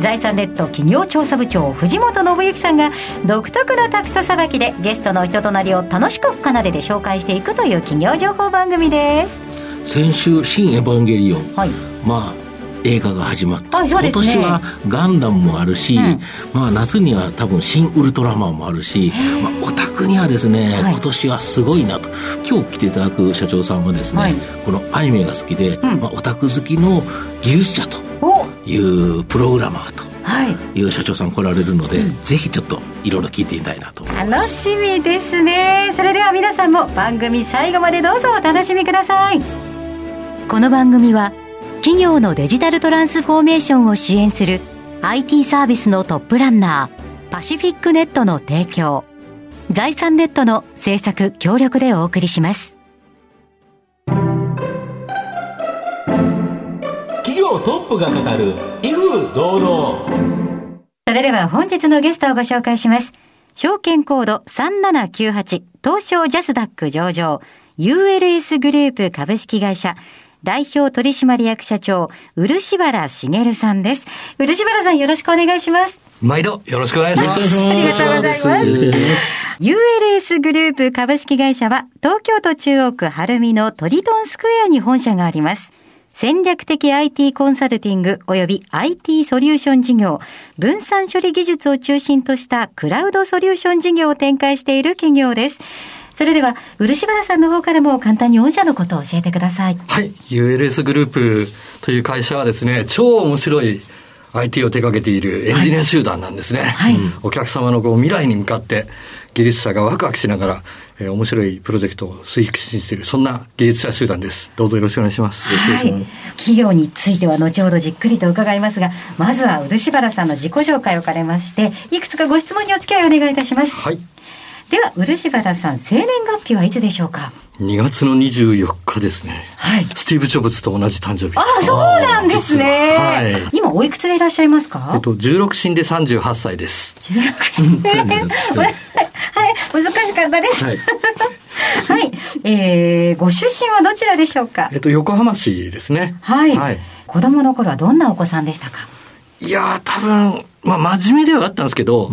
財産ネット企業調査部長藤本信之さんが独特のタクトさばきでゲストの人となりを楽しく奏でて紹介していくという企業情報番組です。先週「新エヴァンゲリオン」はい。まあ映画が始まった、ね。今年はガンダムもあるし、うん。まあ夏には多分新ウルトラマンもあるし、まあ、オタクにはですね、はい。今年はすごいなと。今日来ていただく社長さんはですね、はい。このアニメが好きで、ん。まあ、オタク好きの技術者とお。いうプログラマーとはい。いう社長さん来られるので、ぜひちょっといろいろ聞いてみたいなと。楽しみですね。それでは皆さんも番組最後までどうぞお楽しみください。この番組は企業のデジタルトランスフォーメーションを支援する IT サービスのトップランナーパシフィックネットの提供。財産ネットの制作協力でお送りします企業トップが語る威風堂々それでは本日のゲストをご紹介します。証券コード3798東証ジャスダック上場 ULS グループ株式会社代表取締役社長漆原茂さんです。漆原さんよろしくお願いします。毎度よろしくお願いします。ありがとうございます。ULS グループ株式会社は東京都中央区晴海のトリトンスクエアに本社があります。戦略的 IT コンサルティング及び IT ソリューション事業、分散処理技術を中心としたクラウドソリューション事業を展開している企業です。それでは、漆原さんの方からも簡単に御社のことを教えてください。はい。ULS グループという会社はですね、超面白い IT を手掛けているエンジニア集団なんですね。はいお客様のこう未来に向かって技術者がワクワクしながら、えー面白いプロジェクトを推進している、そんな技術者集団です。どうぞよろしくお願いします。はい。企業については後ほどじっくりと伺いますが、まずは漆原さんの自己紹介を兼ねまして、いくつかご質問にお付き合いをお願いいたします。はい。では、漆原さん、生年月日はいつでしょうか？2月の24日ですね。はい。スティーブ・ジョブズと同じ誕生日。ああ、そうなんですね。はい今、おいくつでいらっしゃいますか？えっと、16進で38歳です。16歳。はい、難しかったです。は はいい。えー、ご出身はどちらでしょうか？えっと、横浜市ですね。はい。はい。子供の頃はどんなお子さんでしたか？いやー、多分、まあ、真面目ではあったんですけど、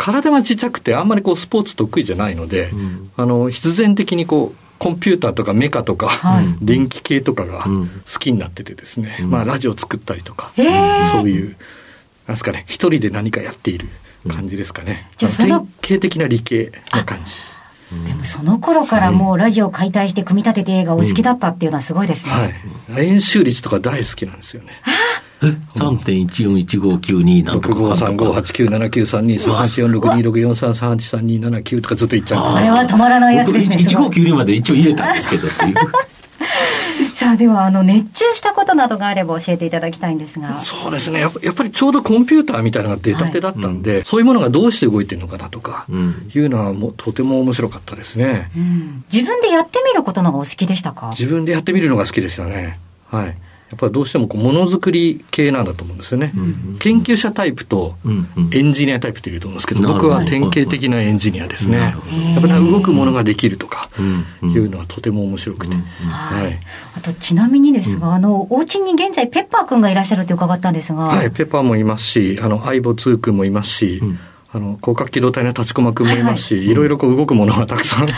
体がちっちゃくて、あんまりこう、スポーツ得意じゃないので、あの、必然的にこう、コンピューターとかメカとか、はい電気系とかがん好きになっててですね、まあ、ラジオ作ったりとか、へーそういう、なんですかね、一人で何かやっている感じですかね。じゃあその典型的な理系な感じ。でもその頃からもうラジオを解体して組み立てて映画をお好きだったっていうのはすごいですね。はい。演習率とか大好きなんですよね。え？3.141592なんとかかんとか653589793038462643383279とかずっと言っちゃうんですこれは止まらないやつですね。すごい1592まで一応入れたんですけどっていう さあ、では、あの、熱中したことなどがあれば教えていただきたいんですが。そうですねやっぱやっぱりちょうどコンピューターみたいなのが出たてだったんで、そういうものがどうして動いてるのかなとか、んいうのはもうとても面白かったですね。うん自分でやってみることの方がお好きでしたか？自分でやってみるのが好きですよね。はい。やっぱりどうしてもこうものづくり系なんだと思うんですよね。研究者タイプとうんうんエンジニアタイプっていると思うんですけど、僕は典型的なエンジニアですね。やっぱり動くものができるとか、うんいうのはとても面白くて。ははいい。あと、ちなみにですが、あの、お家に現在ペッパーくんがいらっしゃるって伺ったんですが。はい、ペッパーもいますし、あの、相棒2君もいますし、あの、広角機動隊の立ちこま君もいますし、いろいろこう動くものがたくさん、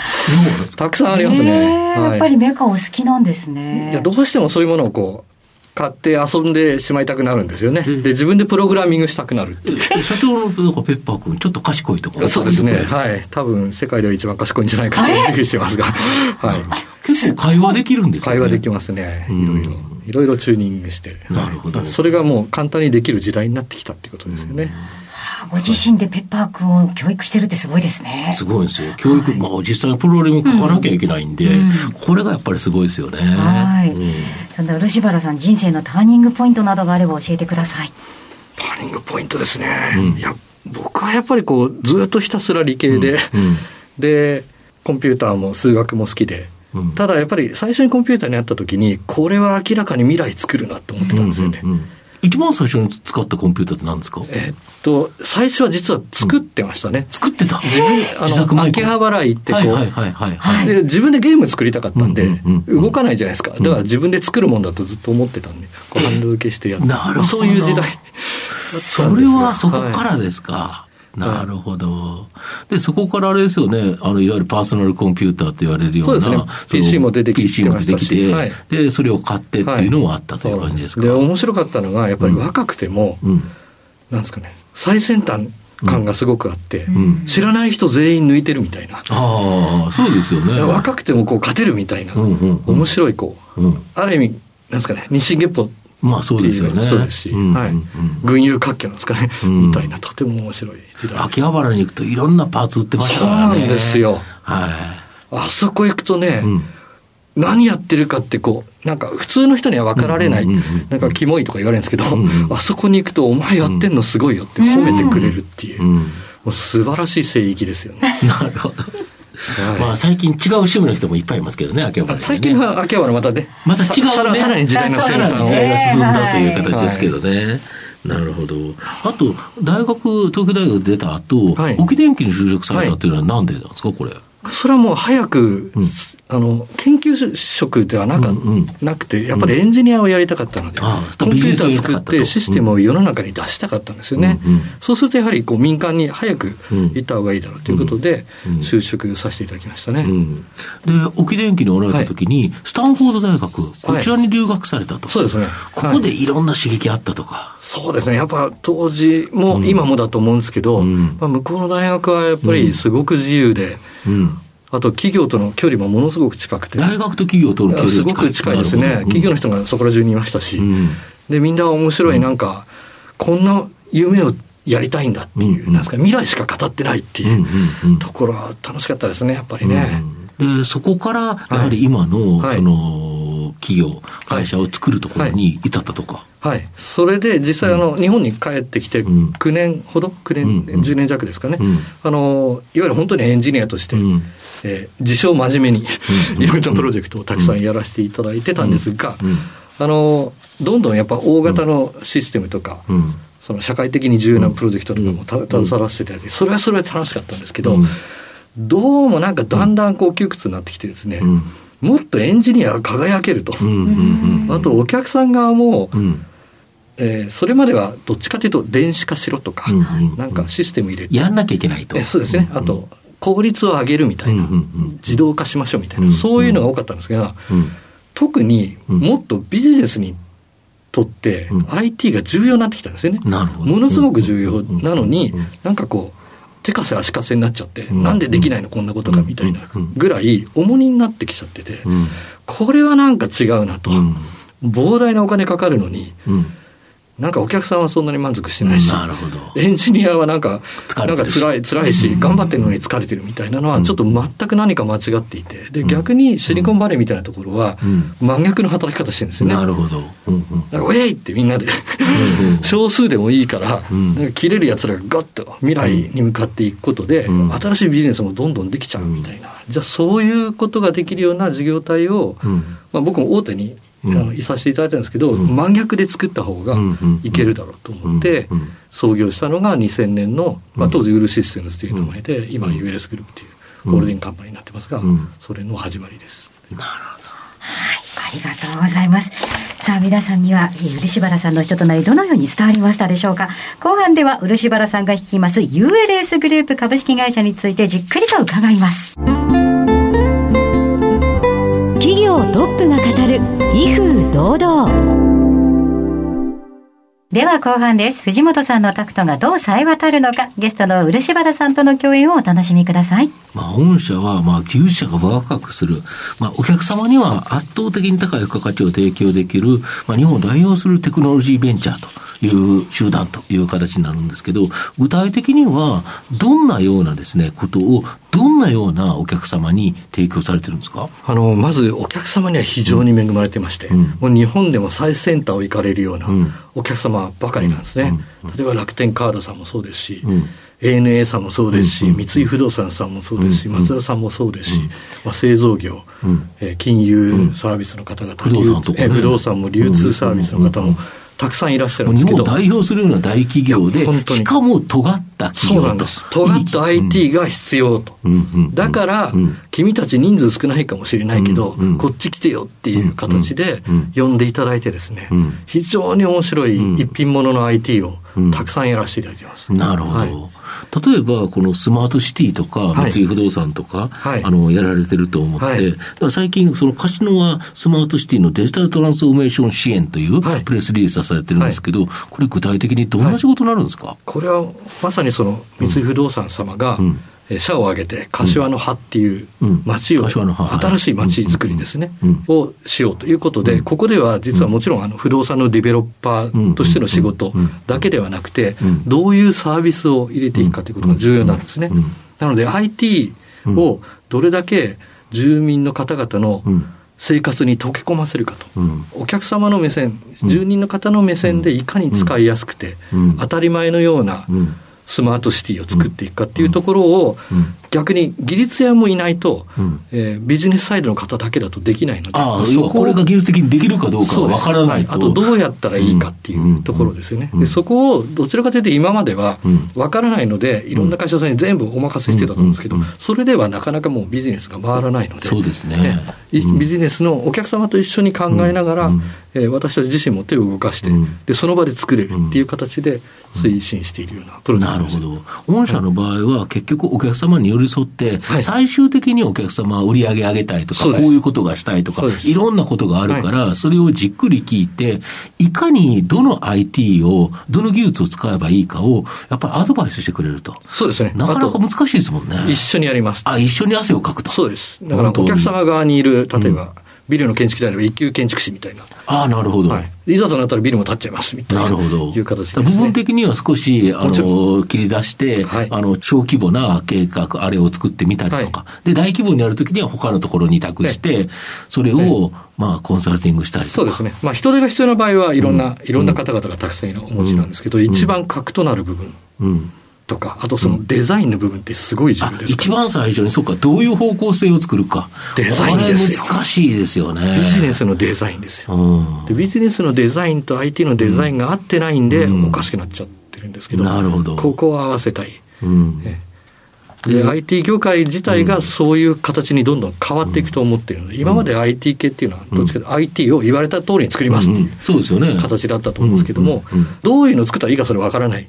たくさんありますね。やっぱりメカお好きなんですね。いや、どうしてもそういうものをこう、買って遊んでしまいたくなるんですよね。で、自分でプログラミングしたくなるっていう。え社長のペッパー君ちょっと賢いところそうですね。はい。多分、世界では一番賢いんじゃないかと自負してますが。はい。結構会話できるんですよね会話できますね。いろいろ。いろいろチューニングして。なるほどそれがもう簡単にできる時代になってきたっていうことですよね。あご自身でペッパーくんを教育してるってすごいですね。すごいんですよ。教育、まあ実際にプログラミング書かなきゃいけないんで、これがやっぱりすごいですよね。はい、うんそんな漆原さん人生のターニングポイントなどがあれば教えてください。ターニングポイントですね。いや、僕はやっぱりこう、ずっとひたすら理系で、で、コンピューターも数学も好きで、うんただやっぱり最初にコンピューターに会った時に、これは明らかに未来作るなと思ってたんですよね。うんうんうん一番最初に使ったコンピューターって何ですか？えっと、最初は実は作ってましたね。作ってた？自分、あの、秋葉原行ってこう、はいはいはいはいはい。で、自分でゲーム作りたかったんで、うんうんうん動かないじゃないですか。だから自分で作るもんだとずっと思ってたんで、こうハンド付けしてやって。なるほどそういう時代。それはそこかはいらですか？なるほど。で、そこからあれですよね、あの、いわゆるパーソナルコンピューターって言われるような、そうですねの PC も出てきて PC も出てきてはいで、それを買ってっていうのもあったという感じですか？で、面白かったのが、やっぱり若くても、うん。なんですかね、最先端感がすごくあって、ん知らない人全員抜いてるみたいな。ああ、そうですよね。若くてもこう勝てるみたいな、うんうんうん面白いこう、うん。ある意味、なんですかね、日進月歩まあそうですよね。そうですし、うんはいうんうん群雄割拠なんですかね、うんみたいな、とても面白い時代。秋葉原に行くといろんなパーツ売ってましたそうからね。なんですよ。はあそこ行くとね、い。うん。何やってるかってこう、なんか普通の人には分かられない、うんうんうんなんかキモいとか言われるんですけど、うんうんあそこに行くと、お前やってんのすごいよって褒めてくれるっていう、うん。もう素晴らしい聖域ですよね。なるほど。はいまあ最近違う趣味の人もいっぱいいますけどね、秋葉原にね。最近は秋葉原またね、また違う、ね、さらさらに時代のさらに先端を時代が進んだという形ですけどね。なるほど。あと、大学、東京大学出た後、はい沖電機に就職されたっていうのはなんでなんですか、これ。それはもう早く、うんあの、研究職ではなか、うんうんなくて、やっぱりエンジニアをやりたかったので、ああコンピューターを作ってシステムを世の中に出したかったんですよね。うんうんそうするとやはりこう民間に早くうん行った方がいいだろうということで、うん就職させていただきましたね。うん。で、沖電機におられた時に、スタンフォード大学、こちらに留学されたと。そうですね。ここでいろんな刺激あったとか。そうですね。やっぱ当時もうん今もだと思うんですけど、うんまあ、向こうの大学はやっぱりすごく自由で、うん。あと企業との距離もものすごく近くて。大学と企業との距離。すごく近いですね。企業の人がそこら中にいましたし。うん。で、みんな面白い、なんか、こんな夢をやりたいんだっていう、うんなんですか、未来しか語ってないってうん。いう。ところは楽しかったですね、やっぱりね。で、そこから、やはり今の、はいその、企業、会社を作るところに至ったとか。はい。それで、実際、あの、日本に帰ってきて、うん9年ほど ?9 年、うんうん10年弱ですかね。うんあの、いわゆる本当にエンジニアとして、うんえー自称真面目に、うんいろいろなプロジェクトをたくさんやらせていただいてたんですが、うんあの、どんどんやっぱ大型のシステムとか、うん。その社会的に重要なプロジェクトとかもた携わらせていただいて、それはそれは楽しかったんですけど、うん。どうもなんかだんだんこう窮屈になってきてですね、うん。もっとエンジニアが輝けると。あとお客さん側も、うん。えーそれまではどっちかというと電子化しろとか、なんかシステム入れて、やんなきゃいけないと。えそうですね、あと効率を上げるみたいな、自動化しましょうみたいな、うんそういうのが多かったんですが、うん。特にうんもっとビジネスにとってうん IT が重要になってきたんですよね。ものすごく重要なのになんかこう、手かせ足かせになっちゃって、うんなんでできないのこんなことがみたいなうんぐらい重荷になってきちゃってて、うん。これはなんか違うなと。うん膨大なお金かかるのに、うん。なんかお客さんはそんなに満足してないし、なるほど。エンジニアはなんか、なんか辛い、辛いし、頑張ってるのに疲れてるみたいなのは、ちょっと全く何か間違っていて、で、逆にシリコンバレーみたいなところはうん、真逆の働き方してるんですよね。なるほど。うんうん。なんか、ウェイってみんなで、少数でもいいから、うんなんか切れる奴らがガッと未来に向かっていくことで、うん新しいビジネスもどんどんできちゃうみたいな。じゃあ、そういうことができるような事業体を、うんまあ、僕も大手に、いさせていただいたんですけど、うん。真逆で作った方がいけるだろうと思って創業したのが2000年の、まあ、当時ウールシステムズという名前で、今 ULS グループというホールディングカンパニーになってますが、うん。それの始まりです。ありがとうございます。さあ、皆さんには、えー漆原さんの人となり、どのように伝わりましたでしょうか。後半では、漆原さんが率います ULS グループ株式会社についてじっくりと伺います。企業トップが語る、威風堂々。では後半です。藤本さんのタクトがどう冴え渡るのか、ゲストの漆原さんとの共演をお楽しみください。まあ、御社は、まあ、技術者が若くする。まあ、お客様には圧倒的に高い付加価値を提供できる、まあ、日本を代表するテクノロジーベンチャーという集団という形になるんですけど、具体的には、どんなようなですね、ことを、どんなようなお客様に提供されてるんですか？あの、まずお客様には非常に恵まれてまして、うん。もう日本でも最先端を行かれるようなうん。お客様ばかりなんですね。うん。例えば楽天カードさんもそうですし、うん。ANA さんもそうですし、三井不動産さんもそうですし、松田さんもそうですし、まあ、製造業、え金融サービスの方々、不動産ね、不動産も流通サービスの方も、たくさんいらっしゃるんですけど。日本を代表するような大企業で、しかも尖った企業そうなんです。尖った IT が必要と。だから、君たち人数少ないかもしれないけど、こっち来てよっていう形で呼んでいただいてですね、非常に面白い一品物の IT をたくさんやらせていただいてます。なるほど。はい。例えば、このスマートシティとか、三井不動産とか、はい、あの、やられてると思って、はい、最近、そのカシノはスマートシティのデジタルトランスフォーメーション支援というプレスリリースはされてるんですけど、これ具体的にどんな仕事になるんですか、これはまさにその三井不動産様が、うん。社を挙げて、柏の葉っていう町を、新しい町づくりですね、をしようということで、ここでは実はもちろんあの不動産のデベロッパーとしての仕事だけではなくて、どういうサービスを入れていくかということが重要なんですね。なので IT をどれだけ住民の方々の生活に溶け込ませるかと、お客様の目線、住人の方の目線でいかに使いやすくて、当たり前のような、スマートシティを作っていくかっていうところを、逆に技術屋もいないと、うん、えー、ビジネスサイドの方だけだとできないので、ああそこれが技術的にできるかどうかわからないと、はい、あとどうやったらいいかっていうところですよね、でそこをどちらかというと、今まではわからないので、いろんな会社さんに全部お任せしてたと思うんですけど、それではなかなかもうビジネスが回らないので、そうですね、ビジネスのお客様と一緒に考えながら、えー、私たち自身も手を動かして、でその場で作れるっていう形で推進しているようなプロジェクトです、なるほど。御社の場合は、結局、お客様に寄り添って、最終的にお客様は売り上げ上げたいとか、こういうことがしたいとか、いろんなことがあるから、それをじっくり聞いて、いかにどの IT を、どの技術を使えばいいかを、やっぱりアドバイスしてくれると。そうですね。なかなか難しいですもんね。一緒にやります。あ、一緒に汗をかくと。そうです。だからお客様側にいる、例えば、ビルの建築であれば一級建築士みたいな。ああ、なるほど、はい。いざとなったらビルも建っちゃいますみたいな。なるほど。いう形で、ね、部分的には少し、あの、切り出して、はい、あの、小規模な計画、あれを作ってみたりとか。はい、で、大規模にやるときには他のところに委託して、それを、まあ、コンサルティングしたりとか。そうですね。まあ、人手が必要な場合は、いろんな、うん、いろんな方々がたくさんいるお持ちなんですけど、うん、一番核となる部分。うんとか、あとそのデザインの部分ってすごい重要です、一番最初に、そうか、どういう方向性を作るか。デザインですよ。難しいですよね。ビジネスのデザインですよ。でビジネスのデザインと IT のデザインが合ってないんで、おかしくなっちゃってるんですけど、なるほど。ここは合わせたい。うんで、IT 業界自体がそういう形にどんどん変わっていくと思っているの。で、今まで IT 系っていうのは、どっちかというと IT を言われた通りに作ります。っていう、そうですよね、形だったと思うんですけども、どういうのを作ったらいいかそれ分からない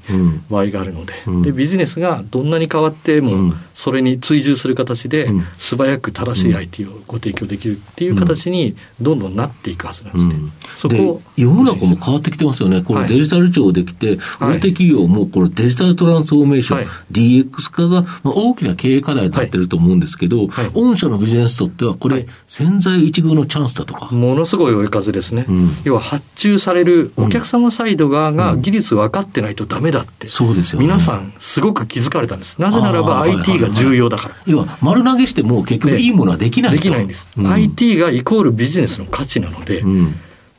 場合があるので、でビジネスがどんなに変わっても、それに追従する形で、素早く正しい IT をご提供できるっていう形に、どんどんなっていくはずなんですね。そこ世の中も変わってきてますよね、このデジタル庁できて、大手企業もこのデジタルトランスフォーメーション、DX 化が大きな経営課題になってると思うんですけど、御社のビジネスとっては、これ、潜在一遇のチャンスだとか。ものすごい追い風ですね。要は発注されるお客様サイド側が技術分かってないとダメだって。そうですよ皆さん、すごく気づかれたんです。なぜならば IT が重要だから。要は、丸投げしても結局いいものはできないできないんです。IT がイコールビジネスの価値なので、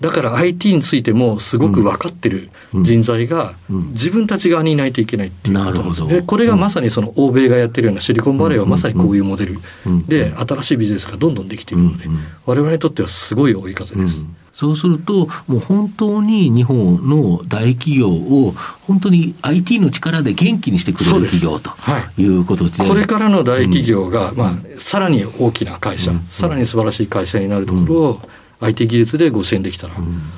だから IT についてもすごく分かってる人材が自分たち側にいないといけないっていうこと。です、でこれがまさにその欧米がやってるようなシリコンバレーはまさにこういうモデル。で新しいビジネスがどんどんできているので。我々にとってはすごい追い風です。そうすると、もう本当に日本の大企業を、本当に IT の力で元気にしてくれる企業とい。うことで、はい、これからの大企業が、うん、まあ、さらに大きな会社、うん、さらに素晴らしい会社になるところを、うん IT 技術でご支援できたら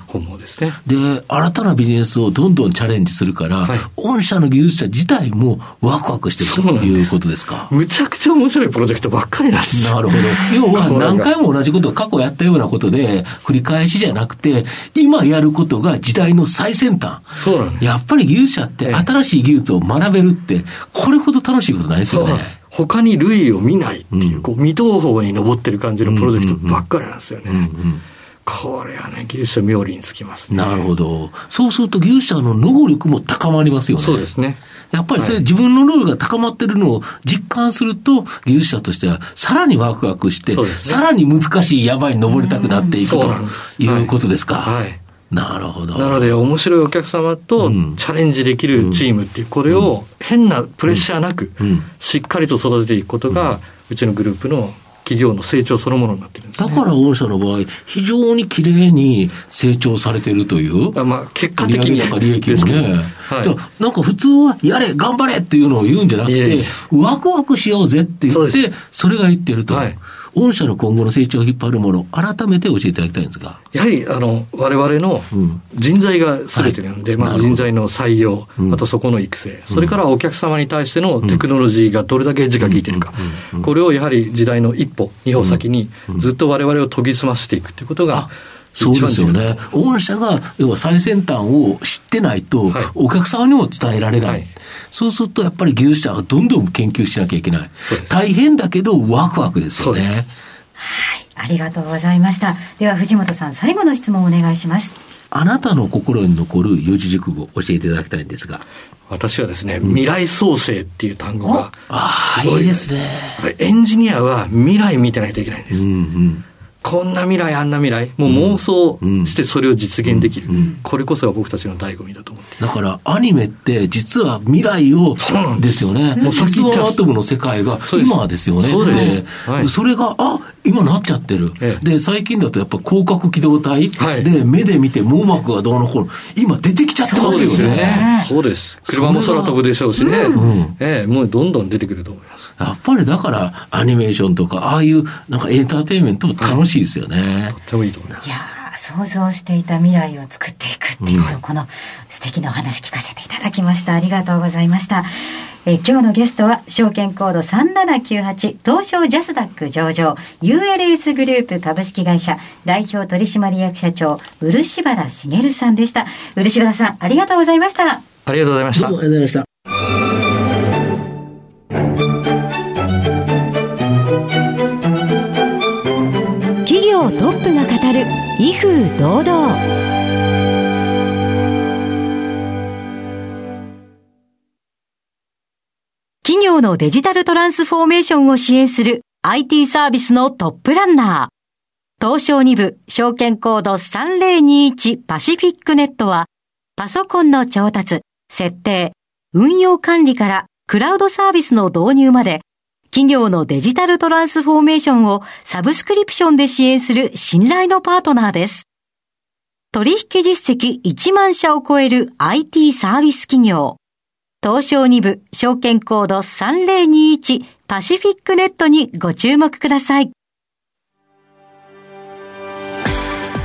本望ですね、うん、で、新たなビジネスをどんどんチャレンジするから、はい、御社の技術者自体もワクワクしてるということですか？むちゃくちゃ面白いプロジェクトばっかりなんです。なるほど。要は何回も同じことを過去やったようなことで、繰り返しじゃなくて、今やることが時代の最先端。そうなんやっぱり技術者って新しい技術を学べるって、これほど楽しいことないですよね。他に類を見ないっていう、こう、未踏法に登ってる感じのプロジェクトばっかりなんですよね。これはね、技術者妙利につきますね。なるほど。そうすると技術者の能力も高まりますよね。そうですね。やっぱりそれ、自分の能力が高まってるのを実感すると、技術者としてはさらにワクワクして、ね、さらに難しい山に登りたくなっていくということですか？はい。なるほど。なので、面白いお客様とチャレンジできるチームっていう、これを変なプレッシャーなく、しっかりと育てていくことが、うちのグループの企業の成長そのものになってるんです、ね、だから御社の場合、非常にきれいに成長されてるという。あまあ、結果的に。利益もね。はい、じゃなんか普通は、やれ、頑張れっていうのを言うんじゃなくて、ワクワクしようぜって言って、それが言ってると。はい御社の今後の成長を引っ張るもの、改めて教えていただきたいんですが。やはり、あの、我々の人材がすべてなんで、うんはい、まあ人材の採用、あとそこの育成、それからお客様に対してのテクノロジーがどれだけエッジが効いてるか、これをやはり時代の一歩、二歩先にずっと我々を研ぎ澄ませていくということが、そうですよね。御社が、要は最先端を知ってないと、お客様にも伝えられない。はい、そうすると、やっぱり技術者はどんどん研究しなきゃいけない。大変だけど、ワクワクですよね。はい。ありがとうございました。では、藤本さん、最後の質問をお願いします。あなたの心に残る四字熟語、教えていただきたいんですが。私はですね、未来創生っていう単語がすごいですね。エンジニアは未来見てないといけないんです。うんうんこんな未来、あんな未来、もう妄想してそれを実現できる。これこそが僕たちの醍醐味だと思ってだから、アニメって実は未来を、ですよね。もう鉄腕アトムの世界が今ですよね。そうです。はい、それが、あ今なっちゃってる。ええ、で、最近だとやっぱ広角機動隊、はい、で、目で見て網膜がどうのこうの、今出てきちゃってますよね。そうです。車も空飛ぶでしょうしね。うん、ええ、もうどんどん出てくると思います。やっぱりだからアニメーションとか、ああいうなんかエンターテインメント楽しいですよね。とってもいいと思います。いや想像していた未来を作っていくっていう、うん、この素敵なお話聞かせていただきました。ありがとうございました。え今日のゲストは証券コード3798東証ジャスダック上場 ULS グループ株式会社代表取締役社長漆原茂さんでした。漆原さんありがとうございました。ありがとうございました。どうもありがとうございました。威風堂々。企業のデジタルトランスフォーメーションを支援する IT サービスのトップランナー。東証2部証券コード3021パシフィックネットはパソコンの調達、設定、運用管理からクラウドサービスの導入まで企業のデジタルトランスフォーメーションをサブスクリプションで支援する信頼のパートナーです。取引実績1万社を超える IT サービス企業。東証2部証券コード3021パシフィックネットにご注目ください。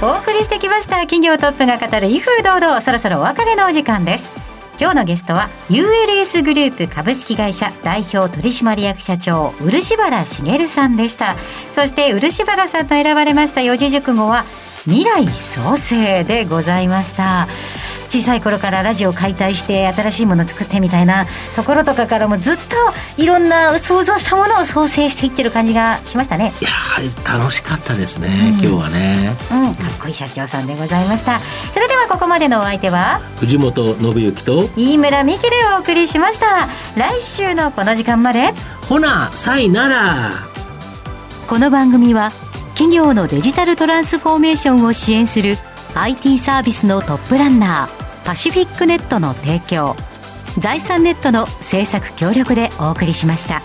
お送りしてきました企業トップが語る威風堂々そろそろお別れのお時間です。今日のゲストは ULS グループ株式会社代表取締役社長漆原茂さんでした。そして漆原さんと選ばれました四字熟語は未来創生でございました。小さい頃からラジオ解体して新しいもの作ってみたいなところとかからもずっといろんな想像したものを創生していってる感じがしましたね。やはり楽しかったですね、うん、今日はね、うん、かっこいい社長さんでございました。それではここまでのお相手は？藤本信之と飯村美希でお送りしました。来週のこの時間まで。ほなさいなら。この番組は企業のデジタルトランスフォーメーションを支援する IT サービスのトップランナーパシフィックネットの提供財産ネットの制作協力でお送りしました。